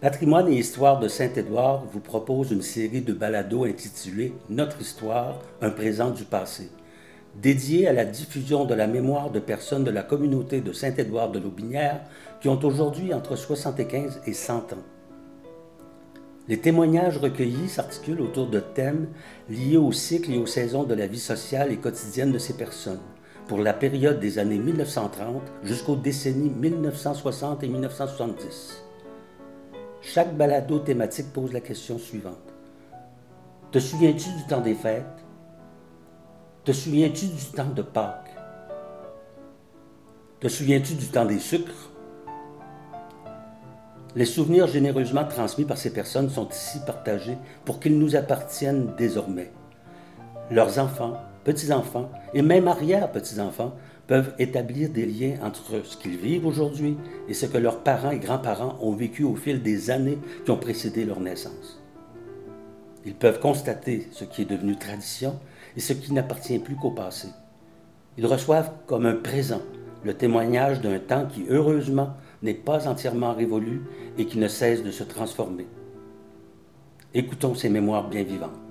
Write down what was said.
Patrimoine et Histoire de Saint-Édouard vous propose une série de balados intitulée Notre Histoire, un présent du passé, dédiée à la diffusion de la mémoire de personnes de la communauté de Saint-Édouard de l'Aubinière qui ont aujourd'hui entre 75 et 100 ans. Les témoignages recueillis s'articulent autour de thèmes liés au cycle et aux saisons de la vie sociale et quotidienne de ces personnes, pour la période des années 1930 jusqu'aux décennies 1960 et 1970. Chaque balado thématique pose la question suivante. Te souviens-tu du temps des fêtes? Te souviens-tu du temps de Pâques? Te souviens-tu du temps des sucres? Les souvenirs généreusement transmis par ces personnes sont ici partagés pour qu'ils nous appartiennent désormais. Leurs enfants, petits-enfants et même arrière-petits-enfants peuvent établir des liens entre ce qu'ils vivent aujourd'hui et ce que leurs parents et grands-parents ont vécu au fil des années qui ont précédé leur naissance. Ils peuvent constater ce qui est devenu tradition et ce qui n'appartient plus qu'au passé. Ils reçoivent comme un présent le témoignage d'un temps qui, heureusement, n'est pas entièrement révolu et qui ne cesse de se transformer. Écoutons ces mémoires bien vivantes.